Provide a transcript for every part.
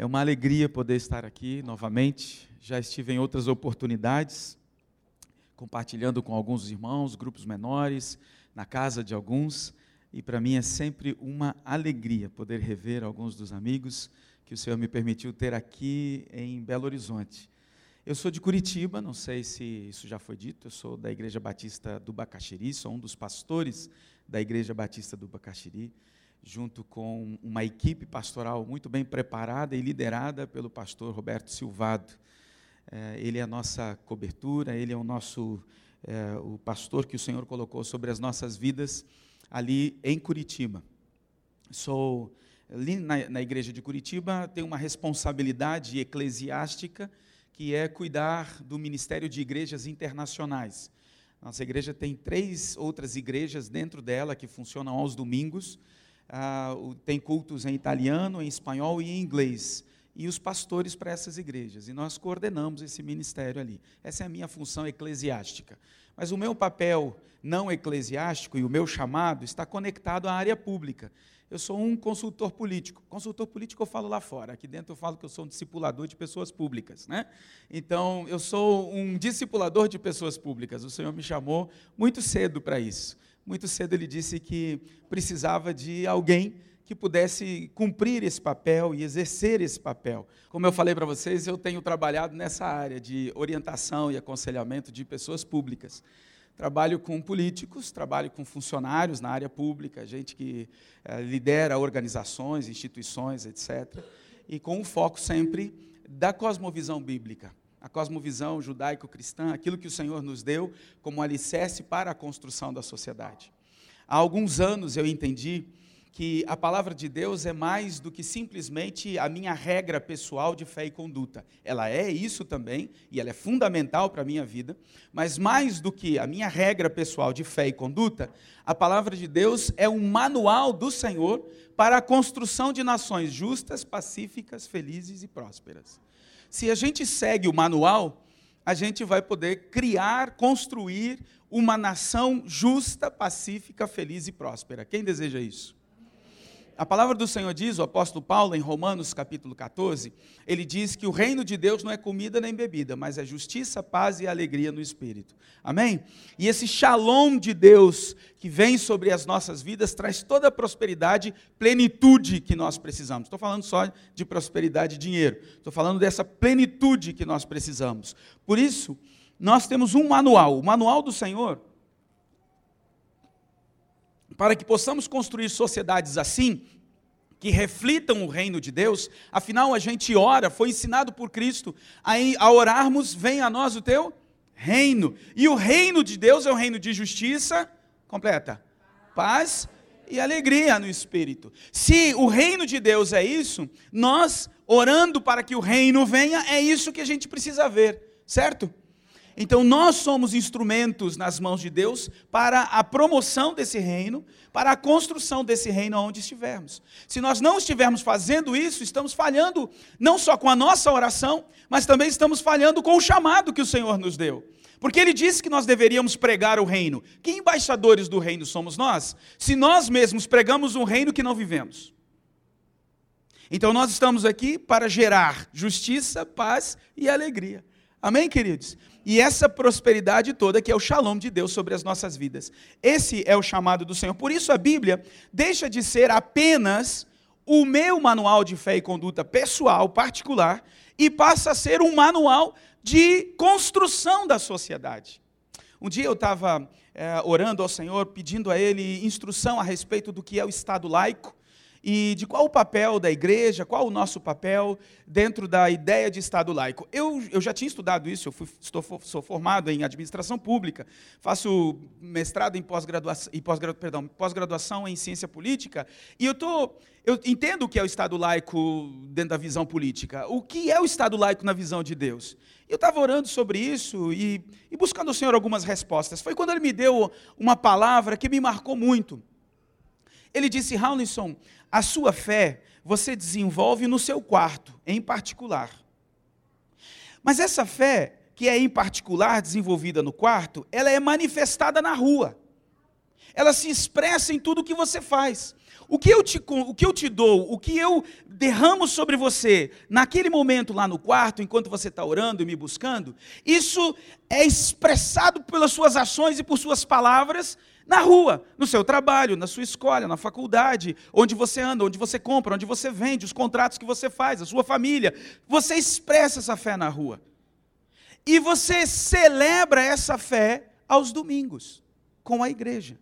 É uma alegria poder estar aqui novamente. Já estive em outras oportunidades, compartilhando com alguns irmãos, grupos menores, na casa de alguns, e para mim é sempre uma alegria poder rever alguns dos amigos que o Senhor me permitiu ter aqui em Belo Horizonte. Eu sou de Curitiba, não sei se isso já foi dito, eu sou da Igreja Batista do Bacaxiri, sou um dos pastores da Igreja Batista do Bacaxiri junto com uma equipe pastoral muito bem preparada e liderada pelo pastor Roberto Silvado. É, ele é a nossa cobertura, ele é o nosso é, o pastor que o Senhor colocou sobre as nossas vidas ali em Curitiba. Sou ali na, na igreja de Curitiba tenho uma responsabilidade eclesiástica que é cuidar do ministério de igrejas internacionais. Nossa igreja tem três outras igrejas dentro dela que funcionam aos domingos ah, tem cultos em italiano, em espanhol e em inglês. E os pastores para essas igrejas. E nós coordenamos esse ministério ali. Essa é a minha função eclesiástica. Mas o meu papel não eclesiástico e o meu chamado está conectado à área pública. Eu sou um consultor político. Consultor político eu falo lá fora. Aqui dentro eu falo que eu sou um discipulador de pessoas públicas. Né? Então, eu sou um discipulador de pessoas públicas. O Senhor me chamou muito cedo para isso muito cedo ele disse que precisava de alguém que pudesse cumprir esse papel e exercer esse papel. Como eu falei para vocês, eu tenho trabalhado nessa área de orientação e aconselhamento de pessoas públicas. Trabalho com políticos, trabalho com funcionários na área pública, gente que é, lidera organizações, instituições, etc. E com o foco sempre da cosmovisão bíblica a cosmovisão judaico-cristã, aquilo que o Senhor nos deu como alicerce para a construção da sociedade. Há alguns anos eu entendi que a palavra de Deus é mais do que simplesmente a minha regra pessoal de fé e conduta. Ela é isso também, e ela é fundamental para a minha vida, mas mais do que a minha regra pessoal de fé e conduta, a palavra de Deus é um manual do Senhor para a construção de nações justas, pacíficas, felizes e prósperas. Se a gente segue o manual, a gente vai poder criar, construir uma nação justa, pacífica, feliz e próspera. Quem deseja isso? A palavra do Senhor diz, o apóstolo Paulo, em Romanos capítulo 14, ele diz que o reino de Deus não é comida nem bebida, mas é justiça, paz e alegria no espírito. Amém? E esse shalom de Deus que vem sobre as nossas vidas traz toda a prosperidade, plenitude que nós precisamos. Estou falando só de prosperidade e dinheiro. Estou falando dessa plenitude que nós precisamos. Por isso, nós temos um manual, o manual do Senhor para que possamos construir sociedades assim, que reflitam o reino de Deus, afinal a gente ora, foi ensinado por Cristo, a, orarmos, vem a nós o teu reino. E o reino de Deus é o reino de justiça, completa, paz e alegria no espírito. Se o reino de Deus é isso, nós orando para que o reino venha, é isso que a gente precisa ver, certo? Então nós somos instrumentos nas mãos de Deus para a promoção desse reino, para a construção desse reino onde estivermos. Se nós não estivermos fazendo isso, estamos falhando não só com a nossa oração, mas também estamos falhando com o chamado que o Senhor nos deu. Porque ele disse que nós deveríamos pregar o reino. Que embaixadores do reino somos nós? Se nós mesmos pregamos um reino que não vivemos. Então nós estamos aqui para gerar justiça, paz e alegria. Amém, queridos? E essa prosperidade toda que é o shalom de Deus sobre as nossas vidas. Esse é o chamado do Senhor. Por isso a Bíblia deixa de ser apenas o meu manual de fé e conduta pessoal, particular, e passa a ser um manual de construção da sociedade. Um dia eu estava é, orando ao Senhor, pedindo a Ele instrução a respeito do que é o Estado laico e de qual o papel da igreja, qual o nosso papel dentro da ideia de Estado laico. Eu, eu já tinha estudado isso, eu fui, estou, sou formado em administração pública, faço mestrado em pós-graduação, pós perdão, pós-graduação em ciência política, e eu, tô, eu entendo o que é o Estado laico dentro da visão política. O que é o Estado laico na visão de Deus? Eu estava orando sobre isso e, e buscando ao Senhor algumas respostas. Foi quando ele me deu uma palavra que me marcou muito. Ele disse, Howlinson, a sua fé você desenvolve no seu quarto, em particular. Mas essa fé, que é em particular desenvolvida no quarto, ela é manifestada na rua. Ela se expressa em tudo que você faz. O que eu te, o que eu te dou, o que eu derramo sobre você naquele momento lá no quarto, enquanto você está orando e me buscando, isso é expressado pelas suas ações e por suas palavras na rua, no seu trabalho, na sua escola, na faculdade, onde você anda, onde você compra, onde você vende, os contratos que você faz, a sua família. Você expressa essa fé na rua. E você celebra essa fé aos domingos, com a igreja.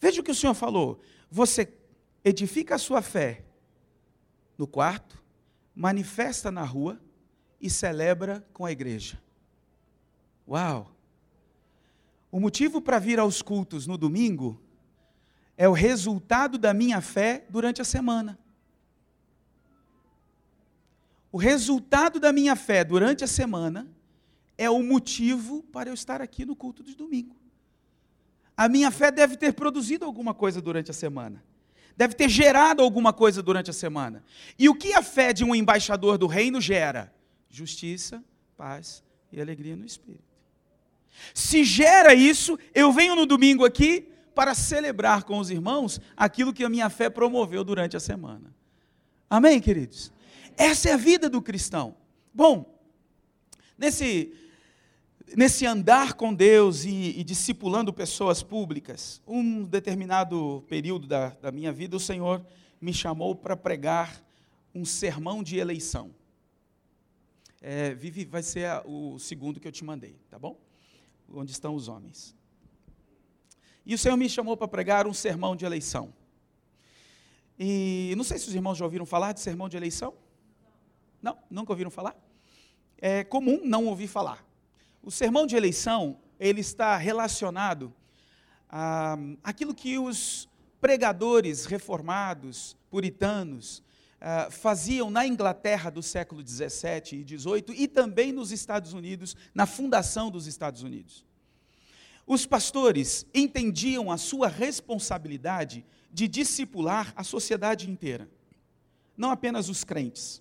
Veja o que o Senhor falou. Você edifica a sua fé no quarto, manifesta na rua e celebra com a igreja. Uau! O motivo para vir aos cultos no domingo é o resultado da minha fé durante a semana. O resultado da minha fé durante a semana é o motivo para eu estar aqui no culto de domingo. A minha fé deve ter produzido alguma coisa durante a semana. Deve ter gerado alguma coisa durante a semana. E o que a fé de um embaixador do reino gera? Justiça, paz e alegria no espírito. Se gera isso, eu venho no domingo aqui para celebrar com os irmãos aquilo que a minha fé promoveu durante a semana. Amém, queridos? Essa é a vida do cristão. Bom, nesse, nesse andar com Deus e, e discipulando pessoas públicas, um determinado período da, da minha vida, o Senhor me chamou para pregar um sermão de eleição. É, Vivi, vai ser o segundo que eu te mandei, tá bom? Onde estão os homens. E o Senhor me chamou para pregar um sermão de eleição. E não sei se os irmãos já ouviram falar de sermão de eleição. Não, nunca ouviram falar? É comum não ouvir falar. O sermão de eleição, ele está relacionado a aquilo que os pregadores reformados, puritanos, uh, faziam na Inglaterra do século 17 e 18 e também nos Estados Unidos, na fundação dos Estados Unidos. Os pastores entendiam a sua responsabilidade de discipular a sociedade inteira, não apenas os crentes.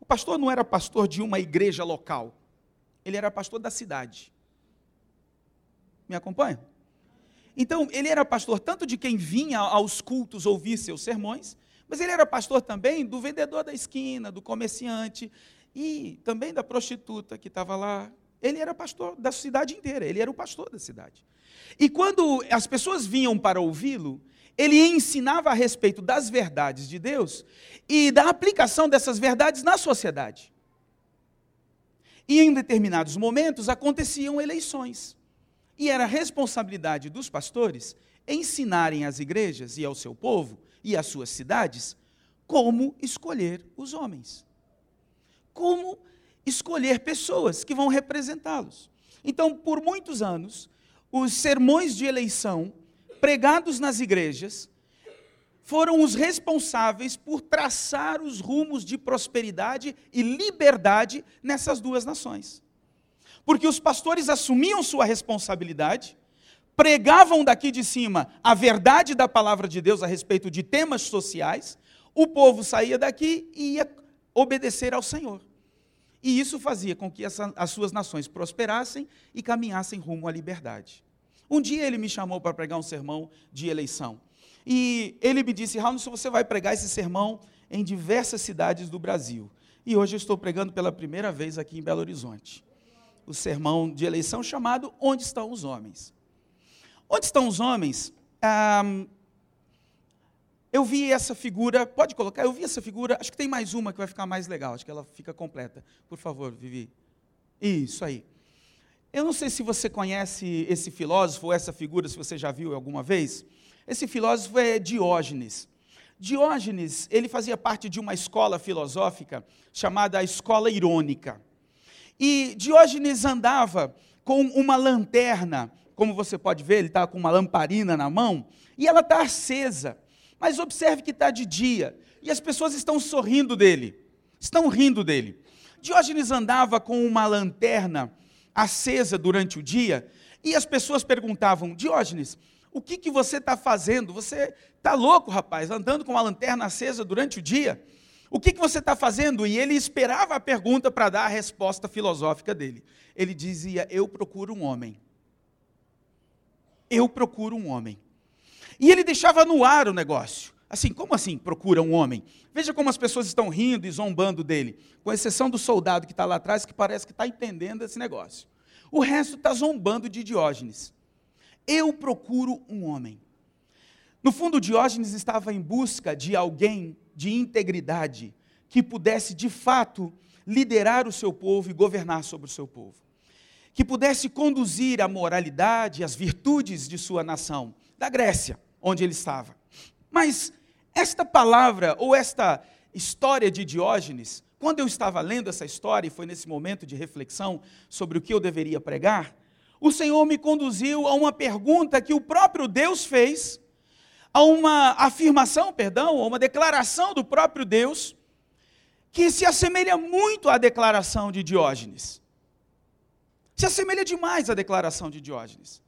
O pastor não era pastor de uma igreja local, ele era pastor da cidade. Me acompanha? Então, ele era pastor tanto de quem vinha aos cultos ouvir seus sermões, mas ele era pastor também do vendedor da esquina, do comerciante e também da prostituta que estava lá. Ele era pastor da cidade inteira, ele era o pastor da cidade. E quando as pessoas vinham para ouvi-lo, ele ensinava a respeito das verdades de Deus e da aplicação dessas verdades na sociedade. E em determinados momentos aconteciam eleições. E era responsabilidade dos pastores ensinarem às igrejas e ao seu povo e as suas cidades como escolher os homens. Como escolher pessoas que vão representá-los. Então, por muitos anos, os sermões de eleição pregados nas igrejas foram os responsáveis por traçar os rumos de prosperidade e liberdade nessas duas nações. Porque os pastores assumiam sua responsabilidade pregavam daqui de cima a verdade da palavra de Deus a respeito de temas sociais, o povo saía daqui e ia obedecer ao Senhor. E isso fazia com que essa, as suas nações prosperassem e caminhassem rumo à liberdade. Um dia ele me chamou para pregar um sermão de eleição. E ele me disse, Raul, você vai pregar esse sermão em diversas cidades do Brasil. E hoje eu estou pregando pela primeira vez aqui em Belo Horizonte. O sermão de eleição chamado Onde estão os homens? Onde estão os homens? Ah, eu vi essa figura, pode colocar, eu vi essa figura, acho que tem mais uma que vai ficar mais legal, acho que ela fica completa. Por favor, Vivi. Isso aí. Eu não sei se você conhece esse filósofo ou essa figura, se você já viu alguma vez. Esse filósofo é Diógenes. Diógenes, ele fazia parte de uma escola filosófica chamada a escola irônica. E Diógenes andava com uma lanterna como você pode ver, ele está com uma lamparina na mão e ela está acesa. Mas observe que está de dia e as pessoas estão sorrindo dele, estão rindo dele. Diógenes andava com uma lanterna acesa durante o dia e as pessoas perguntavam: Diógenes, o que, que você está fazendo? Você está louco, rapaz, andando com uma lanterna acesa durante o dia? O que, que você está fazendo? E ele esperava a pergunta para dar a resposta filosófica dele. Ele dizia: Eu procuro um homem eu procuro um homem. E ele deixava no ar o negócio. Assim, como assim procura um homem? Veja como as pessoas estão rindo e zombando dele, com exceção do soldado que está lá atrás, que parece que está entendendo esse negócio. O resto está zombando de Diógenes. Eu procuro um homem. No fundo, Diógenes estava em busca de alguém de integridade que pudesse, de fato, liderar o seu povo e governar sobre o seu povo. Que pudesse conduzir a moralidade, as virtudes de sua nação, da Grécia, onde ele estava. Mas esta palavra ou esta história de Diógenes, quando eu estava lendo essa história, e foi nesse momento de reflexão sobre o que eu deveria pregar, o Senhor me conduziu a uma pergunta que o próprio Deus fez, a uma afirmação, perdão, a uma declaração do próprio Deus, que se assemelha muito à declaração de Diógenes. Se assemelha demais à declaração de Diógenes.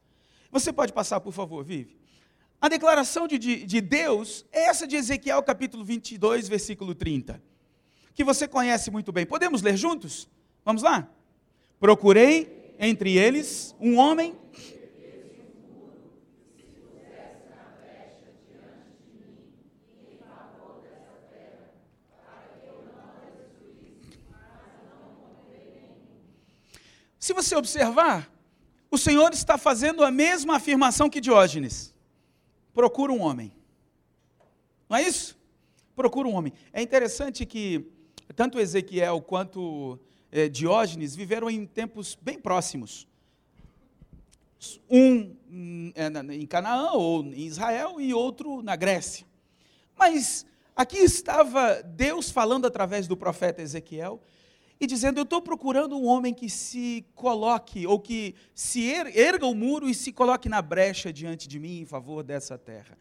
Você pode passar, por favor, Vive? A declaração de, de, de, Deus é essa de Ezequiel capítulo 22, versículo 30, que você conhece muito bem. Podemos ler juntos? Vamos lá? Procurei entre eles um homem. Se você observar, o Senhor está fazendo a mesma afirmação que Diógenes procura um homem. Não é isso? Procura um homem. É interessante que tanto Ezequiel quanto é, Diógenes viveram em tempos bem próximos. Um em Canaã ou em Israel e outro na Grécia. Mas aqui estava Deus falando através do profeta Ezequiel e dizendo: Eu estou procurando um homem que se coloque, ou que se erga o muro e se coloque na brecha diante de mim em favor dessa terra.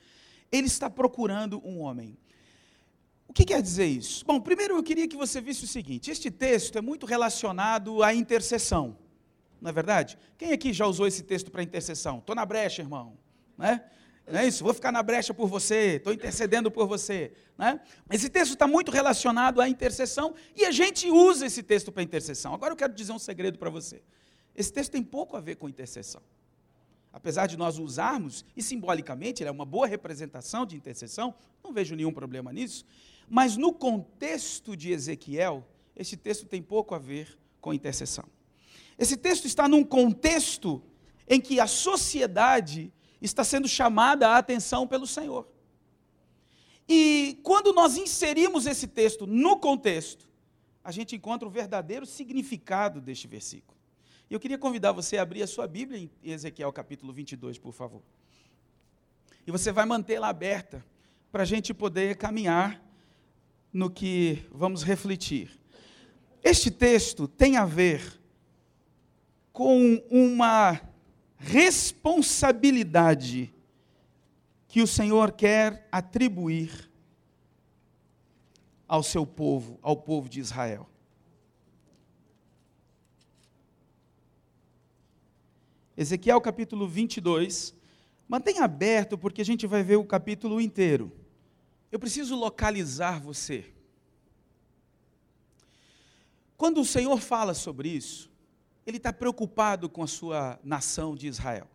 Ele está procurando um homem. O que quer dizer isso? Bom, primeiro eu queria que você visse o seguinte: este texto é muito relacionado à intercessão, não é verdade? Quem aqui já usou esse texto para intercessão? Estou na brecha, irmão. Né? Não é isso? Vou ficar na brecha por você, estou intercedendo por você. Né? Esse texto está muito relacionado à intercessão e a gente usa esse texto para intercessão. Agora eu quero dizer um segredo para você. Esse texto tem pouco a ver com intercessão. Apesar de nós usarmos, e simbolicamente ele é uma boa representação de intercessão, não vejo nenhum problema nisso, mas no contexto de Ezequiel, esse texto tem pouco a ver com intercessão. Esse texto está num contexto em que a sociedade está sendo chamada a atenção pelo Senhor. E quando nós inserimos esse texto no contexto, a gente encontra o verdadeiro significado deste versículo. E eu queria convidar você a abrir a sua Bíblia em Ezequiel capítulo 22, por favor. E você vai mantê-la aberta para a gente poder caminhar no que vamos refletir. Este texto tem a ver com uma responsabilidade que o Senhor quer atribuir ao seu povo, ao povo de Israel. Ezequiel capítulo 22. Mantenha aberto, porque a gente vai ver o capítulo inteiro. Eu preciso localizar você. Quando o Senhor fala sobre isso, ele está preocupado com a sua nação de Israel.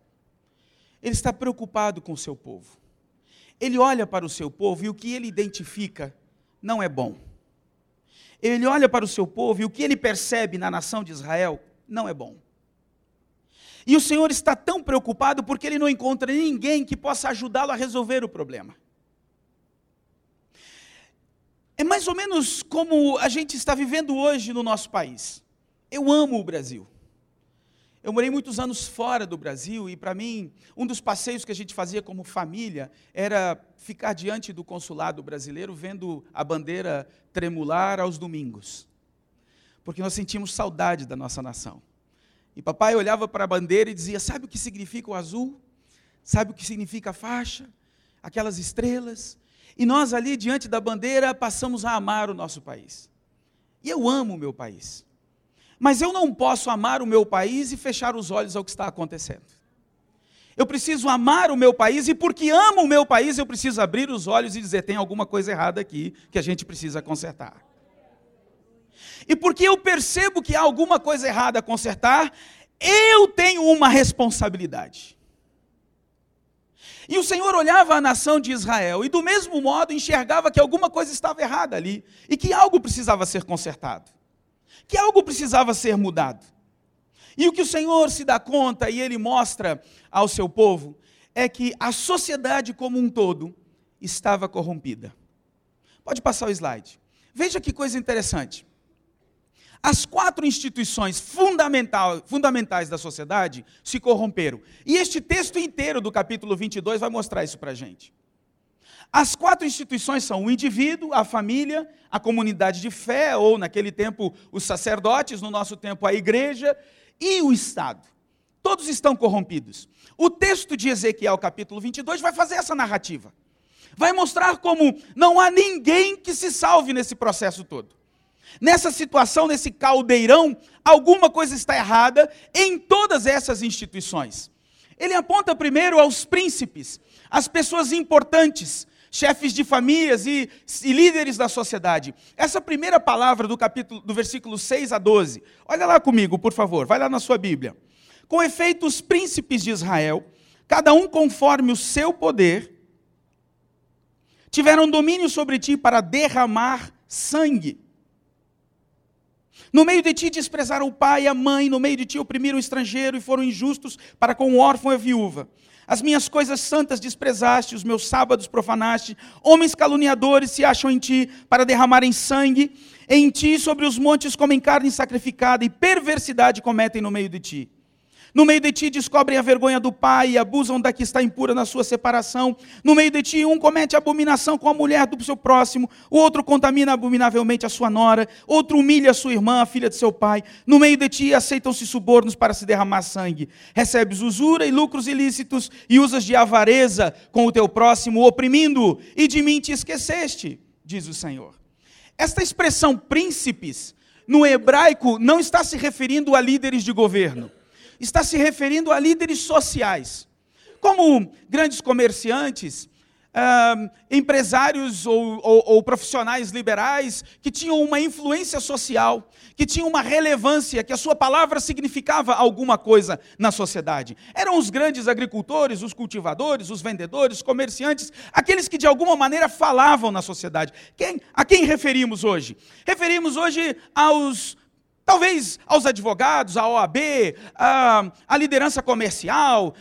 Ele está preocupado com o seu povo. Ele olha para o seu povo e o que ele identifica não é bom. Ele olha para o seu povo e o que ele percebe na nação de Israel não é bom. E o Senhor está tão preocupado porque ele não encontra ninguém que possa ajudá-lo a resolver o problema. É mais ou menos como a gente está vivendo hoje no nosso país. Eu amo o Brasil. Eu morei muitos anos fora do Brasil e, para mim, um dos passeios que a gente fazia como família era ficar diante do consulado brasileiro vendo a bandeira tremular aos domingos. Porque nós sentimos saudade da nossa nação. E papai olhava para a bandeira e dizia: Sabe o que significa o azul? Sabe o que significa a faixa? Aquelas estrelas? E nós ali diante da bandeira passamos a amar o nosso país. E eu amo o meu país. Mas eu não posso amar o meu país e fechar os olhos ao que está acontecendo. Eu preciso amar o meu país e porque amo o meu país, eu preciso abrir os olhos e dizer: tem alguma coisa errada aqui que a gente precisa consertar. E porque eu percebo que há alguma coisa errada a consertar, eu tenho uma responsabilidade. E o Senhor olhava a nação de Israel e, do mesmo modo, enxergava que alguma coisa estava errada ali e que algo precisava ser consertado, que algo precisava ser mudado. E o que o Senhor se dá conta e ele mostra ao seu povo é que a sociedade como um todo estava corrompida. Pode passar o slide. Veja que coisa interessante. As quatro instituições fundamentais da sociedade se corromperam. E este texto inteiro do capítulo 22 vai mostrar isso para a gente. As quatro instituições são o indivíduo, a família, a comunidade de fé, ou naquele tempo os sacerdotes, no nosso tempo a igreja, e o Estado. Todos estão corrompidos. O texto de Ezequiel, capítulo 22, vai fazer essa narrativa. Vai mostrar como não há ninguém que se salve nesse processo todo. Nessa situação, nesse caldeirão, alguma coisa está errada em todas essas instituições. Ele aponta primeiro aos príncipes, às pessoas importantes, chefes de famílias e, e, líderes da sociedade. Essa primeira palavra do capítulo do versículo 6 a 12. Olha lá comigo, por favor, vai lá na sua Bíblia. Com efeito, os príncipes de Israel, cada um conforme o seu poder, tiveram domínio sobre ti para derramar sangue. No meio de ti desprezaram o pai e a mãe, no meio de ti oprimiram o estrangeiro e foram injustos para com o órfão e a viúva. As minhas coisas santas desprezaste, os meus sábados profanaste. Homens caluniadores se acham em ti para derramarem sangue. Em ti, sobre os montes, comem carne sacrificada e perversidade cometem no meio de ti. No meio de ti descobrem a vergonha do pai e abusam da que está impura na sua separação. No meio de ti, um comete abominação com a mulher do seu próximo, o outro contamina abominavelmente a sua nora, outro humilha a sua irmã, a filha de seu pai. No meio de ti aceitam-se subornos para se derramar sangue. Recebes usura e lucros ilícitos e usas de avareza com o teu próximo, oprimindo-o, e de mim te esqueceste, diz o Senhor. Esta expressão príncipes, no hebraico, não está se referindo a líderes de governo está se referindo a líderes sociais, como grandes comerciantes, empresários ou, ou, ou, profissionais liberais que tinham uma influência social, que tinham uma relevância, que a sua palavra significava alguma coisa na sociedade. Eram os grandes agricultores, os cultivadores, os vendedores, os comerciantes, aqueles que de alguma maneira falavam na sociedade. Quem, a quem referimos hoje? Referimos hoje aos Talvez aos advogados, à OAB, à, à liderança comercial,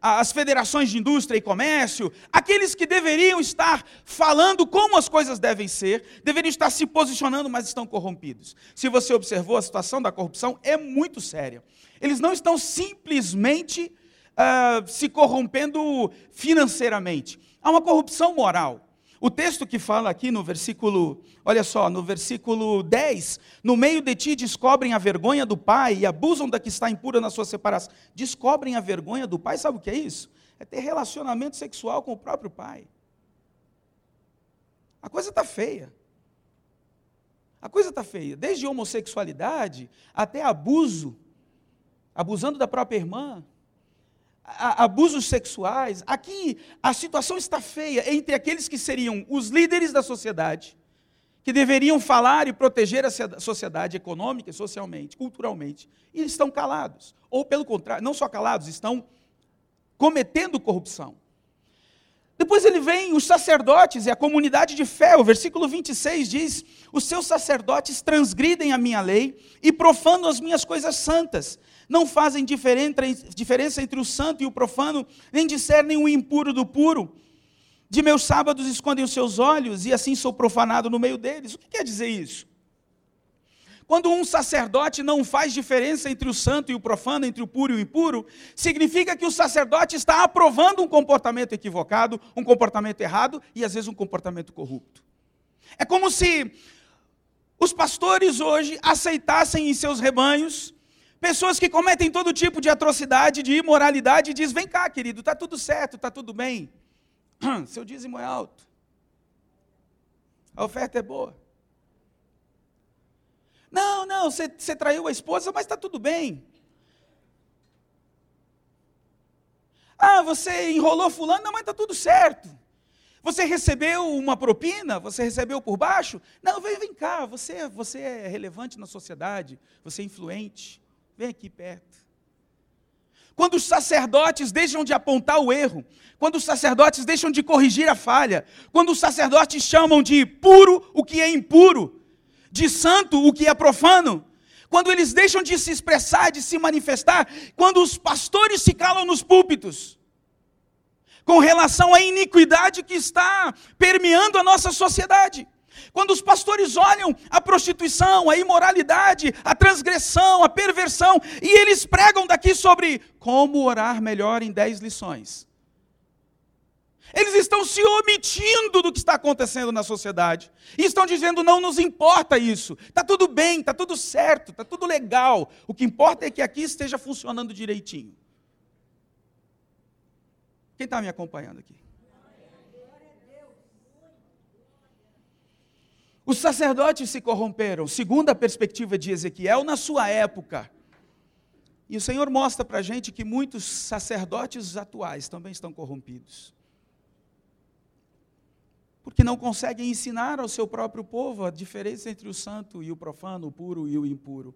às federações de indústria e comércio, aqueles que deveriam estar falando como as coisas devem ser, deveriam estar se posicionando, mas estão corrompidos. Se você observou, a situação da corrupção é muito séria. Eles não estão simplesmente uh, se corrompendo financeiramente, há uma corrupção moral. O texto que fala aqui no versículo, olha só, no versículo 10, no meio de ti descobrem a vergonha do pai e abusam da que está impura na sua separação. Descobrem a vergonha do pai, sabe o que é isso? É ter relacionamento sexual com o próprio pai. A coisa está feia. A coisa está feia. Desde homossexualidade até abuso, abusando da própria irmã, abusos sexuais. Aqui a situação está feia entre aqueles que seriam os líderes da sociedade, que deveriam falar e proteger a sociedade econômica, socialmente, culturalmente, e estão calados. Ou pelo contrário, não só calados, estão cometendo corrupção. Depois ele vem os sacerdotes e a comunidade de fé. O versículo 26 diz: Os seus sacerdotes transgridem a minha lei e profanam as minhas coisas santas não fazem diferença entre o santo e o profano, nem discernem o impuro do puro. De meus sábados escondem os seus olhos, e assim sou profanado no meio deles. O que quer dizer isso? Quando um sacerdote não faz diferença entre o santo e o profano, entre o puro e o impuro, significa que o sacerdote está aprovando um comportamento equivocado, um comportamento errado e às vezes um comportamento corrupto. É como se os pastores hoje aceitassem em seus rebanhos Pessoas que cometem todo tipo de atrocidade, de imoralidade, e diz: vem cá, querido, está tudo certo, está tudo bem. Seu dízimo é alto. A oferta é boa. Não, não, você, traiu a esposa, mas está tudo bem. Ah, você enrolou fulano, não, mas está tudo certo. Você recebeu uma propina? Você recebeu por baixo? Não, vem, vem cá, você, você é relevante na sociedade, você é influente. Vem aqui perto. quando os sacerdotes deixam de apontar o erro, quando os sacerdotes deixam de corrigir a falha, quando os sacerdotes chamam de puro o que é impuro, de santo o que é profano, quando eles deixam de se expressar, de se manifestar, quando os pastores se calam nos púlpitos, com relação à iniquidade que está permeando a nossa sociedade. Quando os pastores olham a prostituição, a imoralidade, a transgressão, a perversão, e eles pregam daqui sobre como orar melhor em dez lições. Eles estão se omitindo do que está acontecendo na sociedade. E estão dizendo: não nos importa isso. Está tudo bem, está tudo certo, está tudo legal. O que importa é que aqui esteja funcionando direitinho. Quem está me acompanhando aqui? Os sacerdotes se corromperam, segundo a perspectiva de Ezequiel, na sua época. E o Senhor mostra para a gente que muitos sacerdotes atuais também estão corrompidos. Porque não conseguem ensinar ao seu próprio povo a diferença entre o santo e o profano, o puro e o impuro.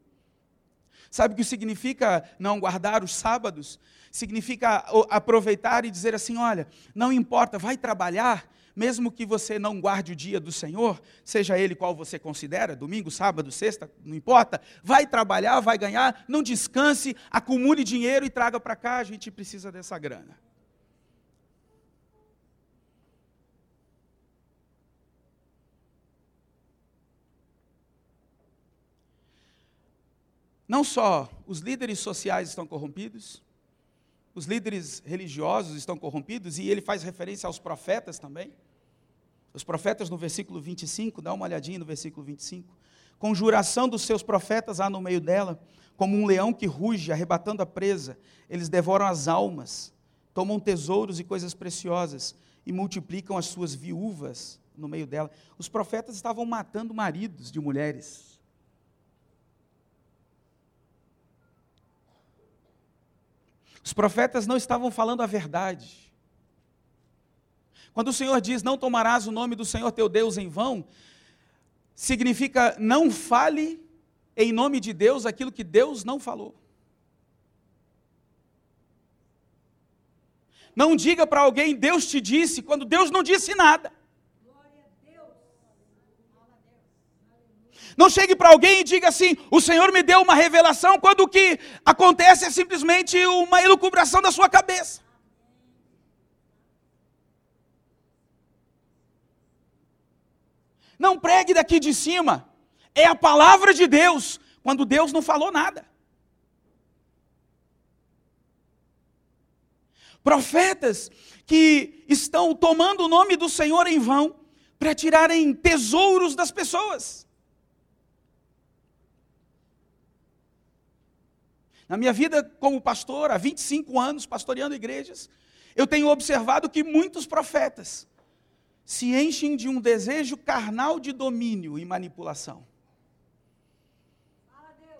Sabe o que significa não guardar os sábados? Significa aproveitar e dizer assim: olha, não importa, vai trabalhar, mesmo que você não guarde o dia do Senhor, seja ele qual você considera, domingo, sábado, sexta, não importa, vai trabalhar, vai ganhar, não descanse, acumule dinheiro e traga para cá, a gente precisa dessa grana. Não só os líderes sociais estão corrompidos, os líderes religiosos estão corrompidos, e ele faz referência aos profetas também. Os profetas no versículo 25, dá uma olhadinha no versículo 25. Conjuração dos seus profetas há no meio dela, como um leão que ruge, arrebatando a presa. Eles devoram as almas, tomam tesouros e coisas preciosas e multiplicam as suas viúvas no meio dela. Os profetas estavam matando maridos de mulheres. Os profetas não estavam falando a verdade. Quando o Senhor diz: Não tomarás o nome do Senhor teu Deus em vão, significa não fale em nome de Deus aquilo que Deus não falou. Não diga para alguém, Deus te disse, quando Deus não disse nada. Não chegue para alguém e diga assim: o Senhor me deu uma revelação, quando o que acontece é simplesmente uma elucubração da sua cabeça. Não pregue daqui de cima. É a palavra de Deus, quando Deus não falou nada. Profetas que estão tomando o nome do Senhor em vão para tirarem tesouros das pessoas. Na minha vida como pastor, há 25 anos pastoreando igrejas, eu tenho observado que muitos profetas se enchem de um desejo carnal de domínio e manipulação.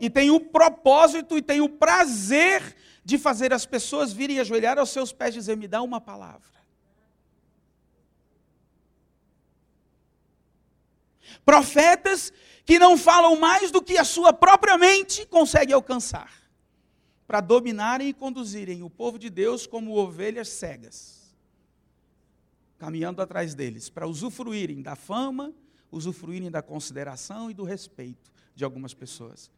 E tem o propósito e tem o prazer de fazer as pessoas virem ajoelhar aos seus pés e dizer: Me dá uma palavra. Profetas que não falam mais do que a sua própria mente consegue alcançar, para dominarem e conduzirem o povo de Deus como ovelhas cegas caminhando atrás deles, para usufruírem da fama, usufruírem da consideração e do respeito de algumas pessoas.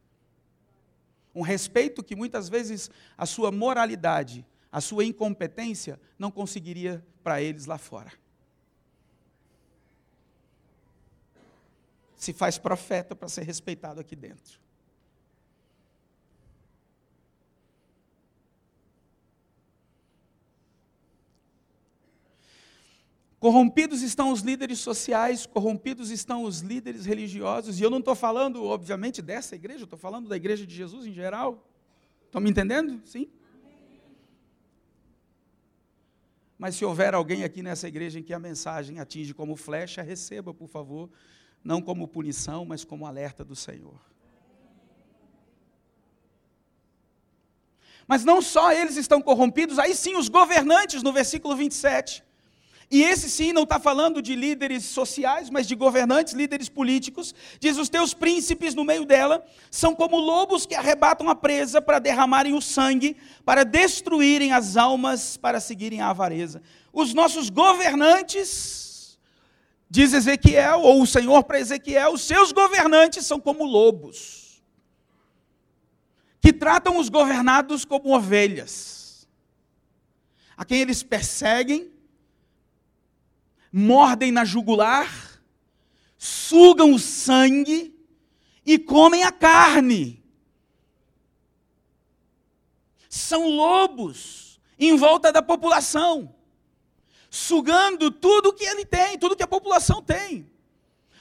Um respeito que muitas vezes a sua moralidade, a sua incompetência não conseguiria para eles lá fora. Se faz profeta para ser respeitado aqui dentro. Corrompidos estão os líderes sociais, corrompidos estão os líderes religiosos, e eu não estou falando, obviamente, dessa igreja, estou falando da igreja de Jesus em geral. Estão me entendendo? Sim? Mas se houver alguém aqui nessa igreja em que a mensagem atinge como flecha, receba, por favor, não como punição, mas como alerta do Senhor. Mas não só eles estão corrompidos, aí sim os governantes, no versículo 27. E esse sim não está falando de líderes sociais, mas de governantes, líderes políticos. Diz: os teus príncipes no meio dela são como lobos que arrebatam a presa para derramarem o sangue, para destruírem as almas, para seguirem a avareza. Os nossos governantes, diz Ezequiel, ou o Senhor para Ezequiel, os seus governantes são como lobos, que tratam os governados como ovelhas, a quem eles perseguem mordem na jugular, sugam o sangue e comem a carne. São lobos em volta da população, sugando tudo que ele tem, tudo que a população tem.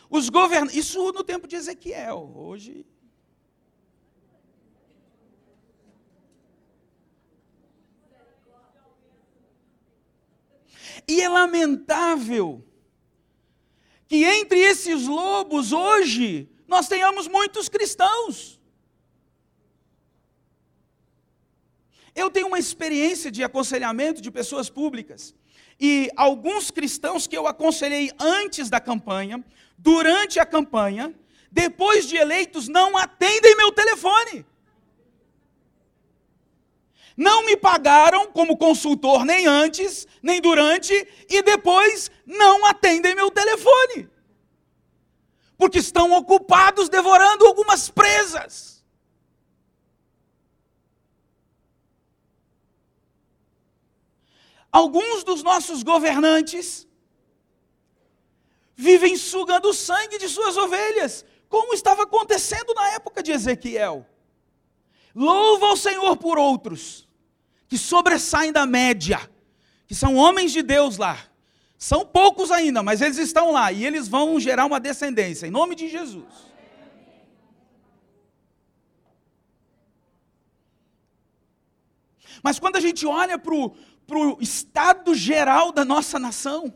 Os govern... Isso no tempo de Ezequiel. Hoje E é lamentável que entre esses lobos hoje nós tenhamos muitos cristãos. Eu tenho uma experiência de aconselhamento de pessoas públicas. E alguns cristãos que eu aconselhei antes da campanha, durante a campanha, depois de eleitos, não atendem meu telefone. Não me pagaram como consultor nem antes, nem durante, e depois não atendem meu telefone. Porque estão ocupados devorando algumas presas. Alguns dos nossos governantes vivem sugando o sangue de suas ovelhas, como estava acontecendo na época de Ezequiel. Louva ao Senhor por outros que sobressaem da média, que são homens de Deus lá. São poucos ainda, mas eles estão lá e eles vão gerar uma descendência, em nome de Jesus. Mas quando a gente olha para o estado geral da nossa nação,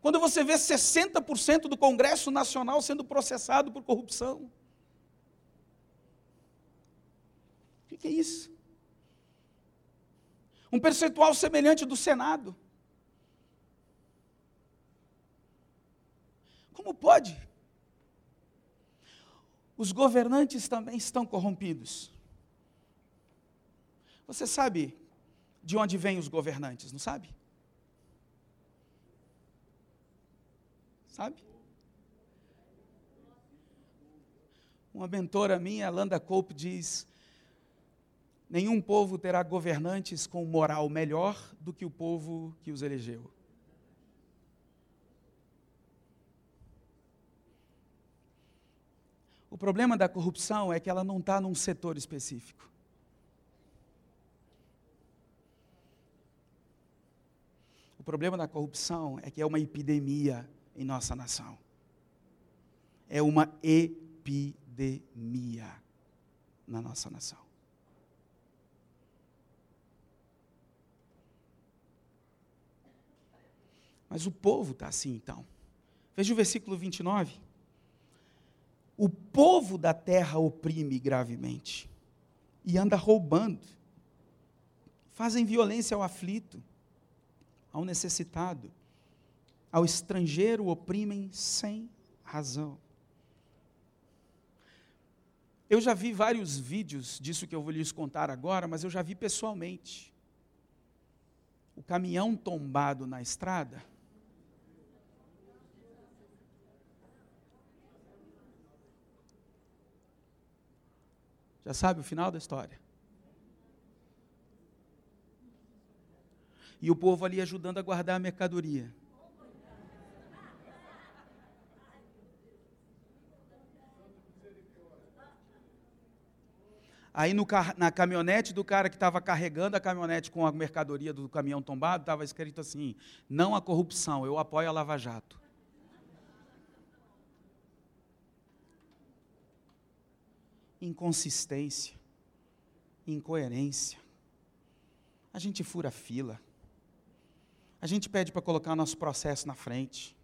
quando você vê 60% do Congresso Nacional sendo processado por corrupção, o que é isso? Um percentual semelhante do Senado. Como pode? Os governantes também estão corrompidos. Você sabe de onde vêm os governantes, não sabe? Sabe? Uma mentora minha, Landa Cope, diz: Nenhum povo terá governantes com moral melhor do que o povo que os elegeu. O problema da corrupção é que ela não está num setor específico. O problema da corrupção é que é uma epidemia em nossa nação. É uma epidemia na nossa nação. Mas o povo está assim então. Veja o versículo 29. O povo da terra oprime gravemente e anda roubando. Fazem violência ao aflito, ao necessitado, ao estrangeiro oprimem sem razão. Eu já vi vários vídeos disso que eu vou lhes contar agora, mas eu já vi pessoalmente. O caminhão tombado na estrada Já sabe o final da história. E o povo ali ajudando a guardar a mercadoria. Aí no, na caminhonete do cara que estava carregando a caminhonete com a mercadoria do caminhão tombado, estava escrito assim: não a corrupção, eu apoio a Lava Jato. Inconsistência, incoerência. A gente fura fila. A gente pede para colocar nosso processo na frente.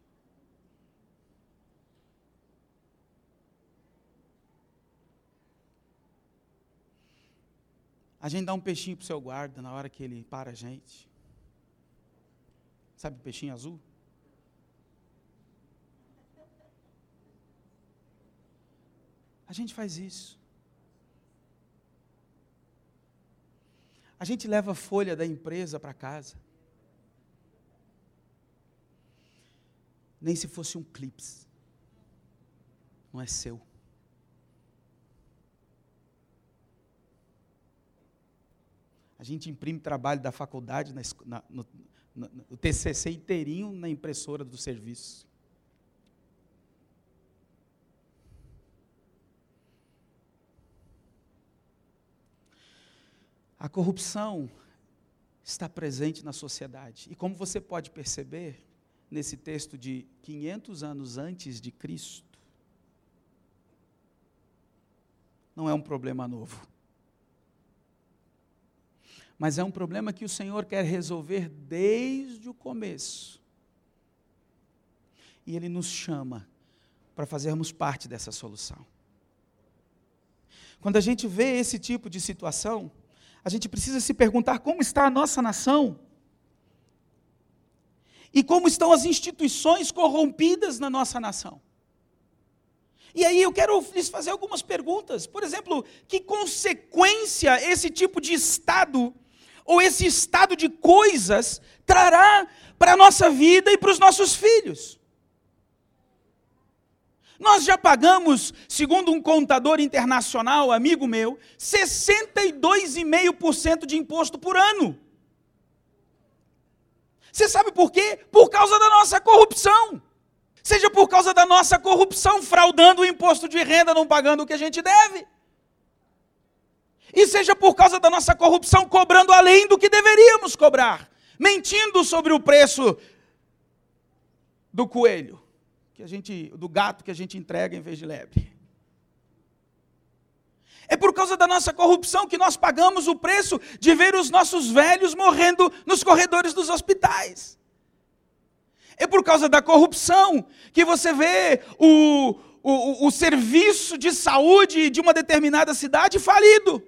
A gente dá um peixinho para o seu guarda na hora que ele para a gente. Sabe peixinho azul? A gente faz isso. A gente leva a folha da empresa para casa. Nem se fosse um clips. Não é seu. A gente imprime trabalho da faculdade, na, na, no, no, no TCC inteirinho na impressora do serviço. A corrupção está presente na sociedade. E como você pode perceber, nesse texto de 500 anos antes de Cristo, não é um problema novo. Mas é um problema que o Senhor quer resolver desde o começo. E Ele nos chama para fazermos parte dessa solução. Quando a gente vê esse tipo de situação, a gente precisa se perguntar como está a nossa nação e como estão as instituições corrompidas na nossa nação. E aí eu quero lhes fazer algumas perguntas. Por exemplo, que consequência esse tipo de estado, ou esse estado de coisas, trará para a nossa vida e para os nossos filhos? Nós já pagamos, segundo um contador internacional, amigo meu, 62,5% de imposto por ano. Você sabe por quê? Por causa da nossa corrupção. Seja por causa da nossa corrupção, fraudando o imposto de renda, não pagando o que a gente deve. E seja por causa da nossa corrupção, cobrando além do que deveríamos cobrar, mentindo sobre o preço do coelho que a gente, do gato que a gente entrega em vez de lebre. É por causa da nossa corrupção que nós pagamos o preço de ver os nossos velhos morrendo nos corredores dos hospitais. É por causa da corrupção que você vê o, o, o serviço de saúde de uma determinada cidade falido.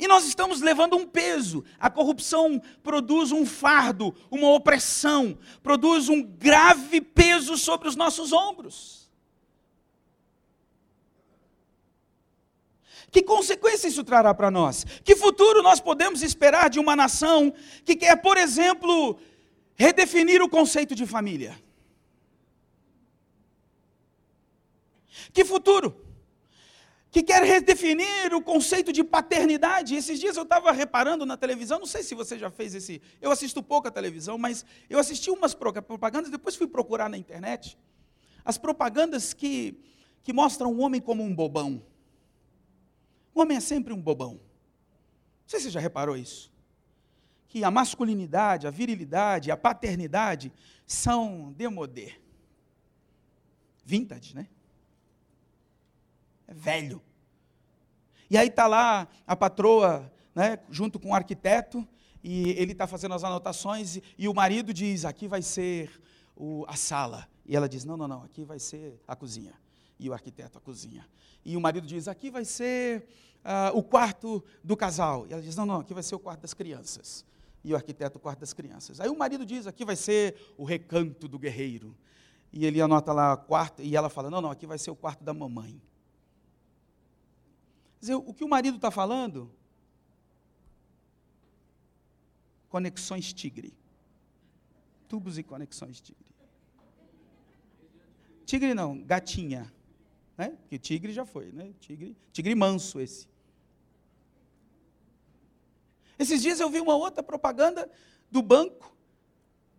E nós estamos levando um peso. A corrupção produz um fardo, uma opressão, produz um grave peso sobre os nossos ombros. Que consequência isso trará para nós? Que futuro nós podemos esperar de uma nação que quer, por exemplo, redefinir o conceito de família? Que futuro? Que quer redefinir o conceito de paternidade. Esses dias eu estava reparando na televisão, não sei se você já fez esse. Eu assisto pouco a televisão, mas eu assisti umas propagandas, depois fui procurar na internet. As propagandas que, que mostram o homem como um bobão. O homem é sempre um bobão. Não sei se você já reparou isso. Que a masculinidade, a virilidade, a paternidade são demodé. Vintage, né? É velho. E aí está lá a patroa, né, junto com o arquiteto, e ele está fazendo as anotações, e, e, o marido diz: aqui vai ser o, a sala. E ela diz: não, não, não, aqui vai ser a cozinha. E o arquiteto, a cozinha. E o marido diz: aqui vai ser uh, o quarto do casal. E ela diz: não, não, aqui vai ser o quarto das crianças. E o arquiteto, o quarto das crianças. Aí o marido diz: aqui vai ser o recanto do guerreiro. E ele anota lá quarto, e ela fala: não, não, aqui vai ser o quarto da mamãe dizer, o que o marido está falando? Conexões tigre. Tubos e conexões tigre. Tigre não, gatinha. Né? Porque tigre já foi, né? Tigre, tigre manso esse. Esses dias eu vi uma outra propaganda do banco,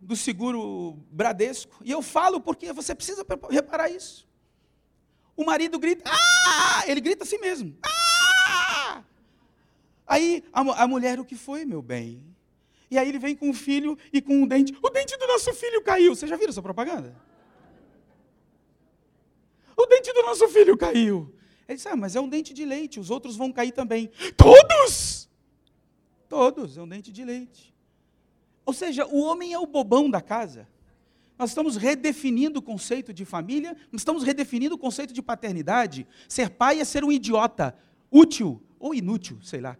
do seguro Bradesco, e eu falo porque você precisa reparar isso. O marido grita, ah! Ele grita assim mesmo, ah! Aí a, a mulher, o que foi, meu bem? E aí ele vem com o filho e com um dente. O dente do nosso filho caiu. Você já viram essa propaganda? O dente do nosso filho caiu. Ele disse: Ah, mas é um dente de leite, os outros vão cair também. Todos! Todos, é um dente de leite. Ou seja, o homem é o bobão da casa. Nós estamos redefinindo o conceito de família, estamos redefinindo o conceito de paternidade. Ser pai é ser um idiota, útil ou inútil, sei lá.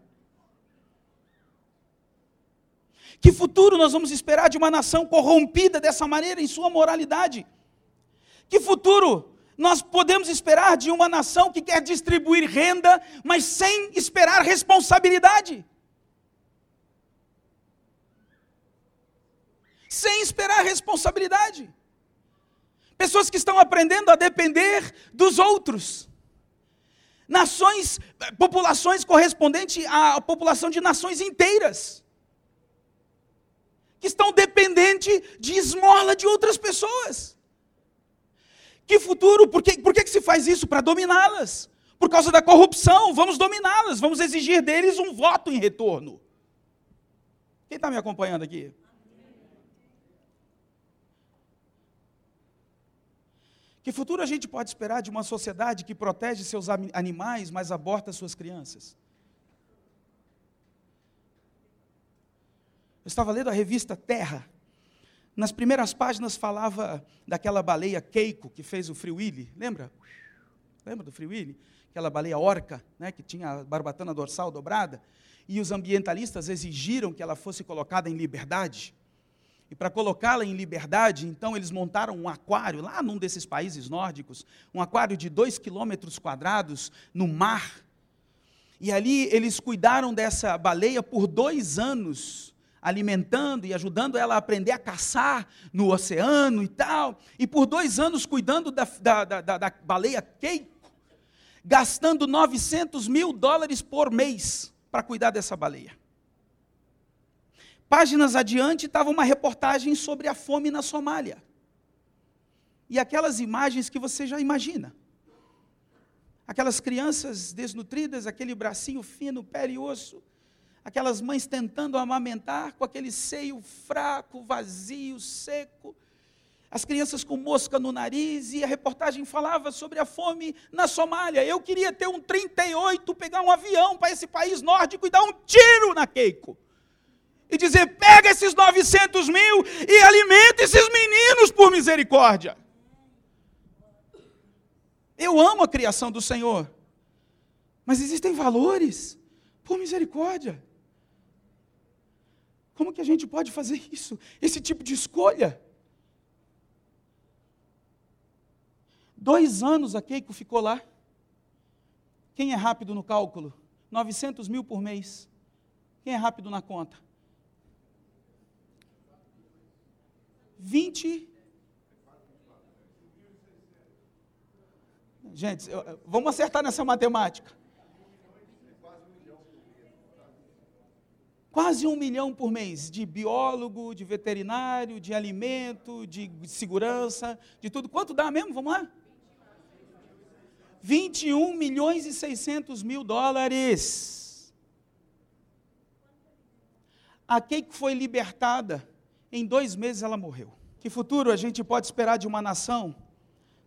Que futuro nós vamos esperar de uma nação corrompida dessa maneira em sua moralidade? Que futuro nós podemos esperar de uma nação que quer distribuir renda, mas sem esperar responsabilidade? Sem esperar responsabilidade. Pessoas que estão aprendendo a depender dos outros. Nações, populações correspondentes à população de nações inteiras. Que estão dependentes de esmola de outras pessoas. Que futuro? Por que, por que, que se faz isso? Para dominá-las. Por causa da corrupção, vamos dominá-las, vamos exigir deles um voto em retorno. Quem está me acompanhando aqui? Que futuro a gente pode esperar de uma sociedade que protege seus animais, mas aborta suas crianças? Eu estava lendo a revista Terra, nas primeiras páginas falava daquela baleia Keiko que fez o Free Willy, lembra? Lembra do Free Willy? Aquela baleia orca, né, que tinha a barbatana dorsal dobrada, e os ambientalistas exigiram que ela fosse colocada em liberdade. E para colocá-la em liberdade, então eles montaram um aquário lá num desses países nórdicos, um aquário de dois quilômetros quadrados no mar. E ali eles cuidaram dessa baleia por dois anos alimentando e ajudando ela a aprender a caçar no oceano e tal, e por dois anos cuidando da, da, da, da baleia Keiko, gastando 900 mil dólares por mês para cuidar dessa baleia. Páginas adiante estava uma reportagem sobre a fome na Somália. E aquelas imagens que você já imagina. Aquelas crianças desnutridas, aquele bracinho fino, pele e osso, aquelas mães tentando amamentar com aquele seio fraco, vazio, seco, as crianças com mosca no nariz, e a reportagem falava sobre a fome na Somália. Eu queria ter um 38, pegar um avião para esse país nórdico e dar um tiro na Keiko. E dizer: pega esses 900 mil e alimenta esses meninos por misericórdia. Eu amo a criação do Senhor, mas existem valores por misericórdia. Como que a gente pode fazer isso? Esse tipo de escolha? Dois anos a Keiko ficou lá. Quem é rápido no cálculo? 900 mil por mês. Quem é rápido na conta? 20. Gente, vamos acertar nessa matemática. Quase um milhão por mês de biólogo, de veterinário, de alimento, de segurança, de tudo. Quanto dá mesmo? Vamos lá? 21 milhões e 600 mil dólares. A Keiko foi libertada, em dois meses ela morreu. Que futuro a gente pode esperar de uma nação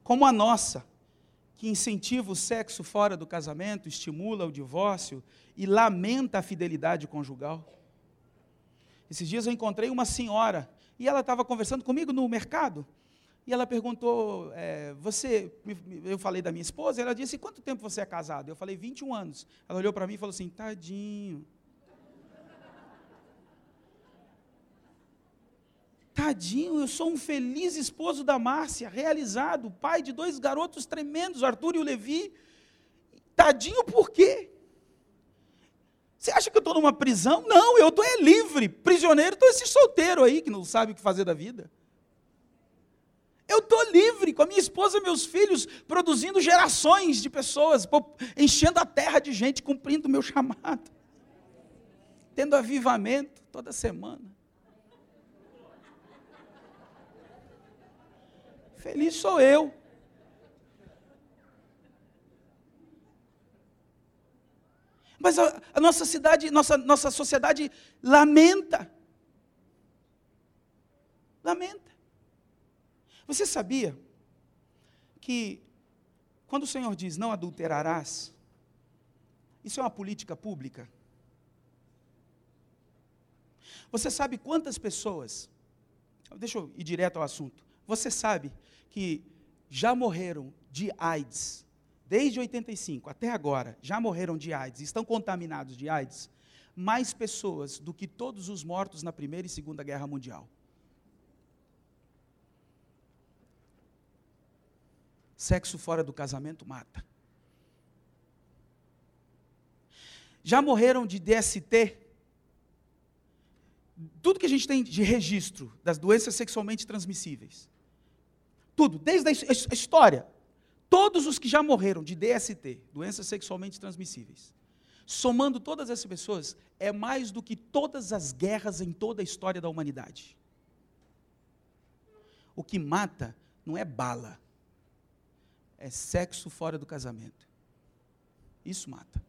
como a nossa, que incentiva o sexo fora do casamento, estimula o divórcio e lamenta a fidelidade conjugal? Esses dias eu encontrei uma senhora e ela estava conversando comigo no mercado. E ela perguntou, é, você, eu falei da minha esposa, ela disse, quanto tempo você é casado? Eu falei, 21 anos. Ela olhou para mim e falou assim, tadinho. Tadinho, eu sou um feliz esposo da Márcia, realizado, pai de dois garotos tremendos, Arthur e o Levi. Tadinho por quê? Você acha que eu estou numa prisão? Não, eu estou é livre. Prisioneiro, estou esse solteiro aí que não sabe o que fazer da vida. Eu estou livre com a minha esposa e meus filhos, produzindo gerações de pessoas, enchendo a terra de gente, cumprindo o meu chamado, tendo avivamento toda semana. Feliz sou eu. Mas a, a nossa cidade, nossa, nossa sociedade lamenta. Lamenta. Você sabia que quando o Senhor diz não adulterarás, isso é uma política pública? Você sabe quantas pessoas, deixa eu ir direto ao assunto, você sabe que já morreram de AIDS desde 85 até agora, já morreram de AIDS, estão contaminados de AIDS, mais pessoas do que todos os mortos na Primeira e Segunda Guerra Mundial. Sexo fora do casamento mata. Já morreram de DST? Tudo que a gente tem de registro das doenças sexualmente transmissíveis. Tudo, desde a história. Todos os que já morreram de DST, doenças sexualmente transmissíveis, somando todas essas pessoas, é mais do que todas as guerras em toda a história da humanidade. O que mata não é bala, é sexo fora do casamento. Isso mata.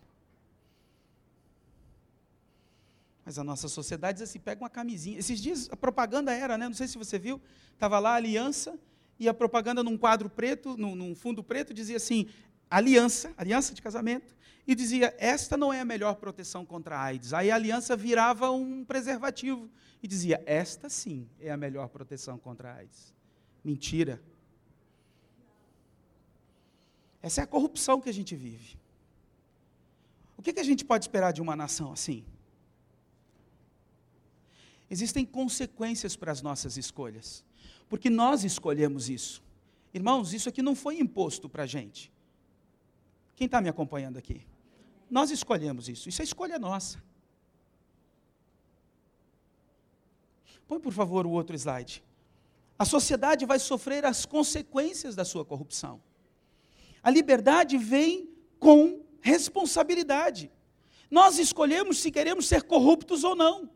Mas a nossa sociedade diz assim: pega uma camisinha. Esses dias a propaganda era, né? Não sei se você viu, estava lá a aliança, e a propaganda num quadro preto, num, num fundo preto, dizia assim: aliança, aliança de casamento, e dizia: esta não é a melhor proteção contra a AIDS. Aí a aliança virava um preservativo e dizia: esta sim é a melhor proteção contra a AIDS. Mentira. Essa é a corrupção que a gente vive. O que, que a gente pode esperar de uma nação assim? Existem consequências para as nossas escolhas, porque nós escolhemos isso. Irmãos, isso aqui não foi imposto para a gente. Quem está me acompanhando aqui? Nós escolhemos isso, isso é escolha nossa. Põe, por favor, o outro slide. A sociedade vai sofrer as consequências da sua corrupção. A liberdade vem com responsabilidade. Nós escolhemos se queremos ser corruptos ou não.